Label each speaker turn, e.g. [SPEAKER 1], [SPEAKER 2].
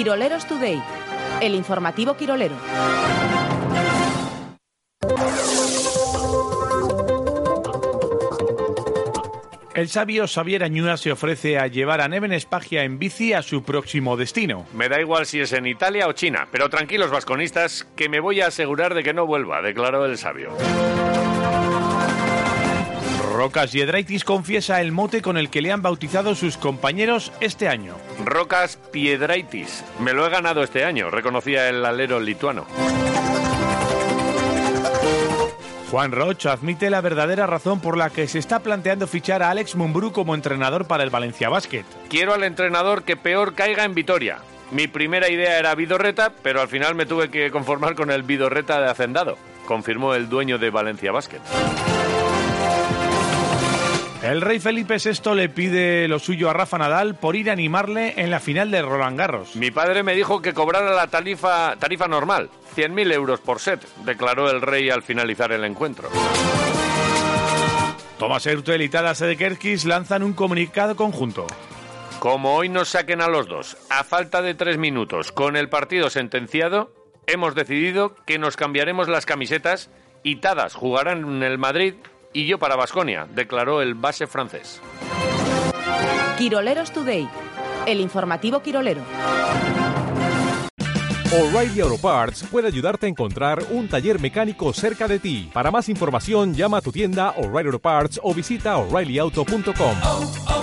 [SPEAKER 1] Quiroleros Today, el informativo Quirolero.
[SPEAKER 2] El sabio Xavier Añúa se ofrece a llevar a Neven Espagia en bici a su próximo destino.
[SPEAKER 3] Me da igual si es en Italia o China, pero tranquilos vasconistas, que me voy a asegurar de que no vuelva, declaró el sabio.
[SPEAKER 2] Rocas Yedraitis confiesa el mote con el que le han bautizado sus compañeros este año.
[SPEAKER 3] Rocas Piedraitis. Me lo he ganado este año, reconocía el alero lituano.
[SPEAKER 2] Juan Roch admite la verdadera razón por la que se está planteando fichar a Alex Mumbrú como entrenador para el Valencia Basket.
[SPEAKER 3] Quiero al entrenador que peor caiga en Vitoria. Mi primera idea era Vidorreta, pero al final me tuve que conformar con el Vidorreta de Hacendado, confirmó el dueño de Valencia Basket.
[SPEAKER 2] El rey Felipe VI le pide lo suyo a Rafa Nadal por ir a animarle en la final de Roland Garros.
[SPEAKER 3] Mi padre me dijo que cobrara la tarifa, tarifa normal, 100.000 euros por set, declaró el rey al finalizar el encuentro.
[SPEAKER 2] Thomas Hurtel y Tadas Edekerkis lanzan un comunicado conjunto.
[SPEAKER 3] Como hoy nos saquen a los dos, a falta de tres minutos, con el partido sentenciado, hemos decidido que nos cambiaremos las camisetas y Tadas jugarán en el Madrid y yo para Basconia, declaró el base francés.
[SPEAKER 1] Quiroleros Today, el informativo Quirolero.
[SPEAKER 4] O'Reilly Auto Parts puede ayudarte a encontrar un taller mecánico cerca de ti. Para más información, llama a tu tienda O'Reilly Auto Parts o visita oreillyauto.com.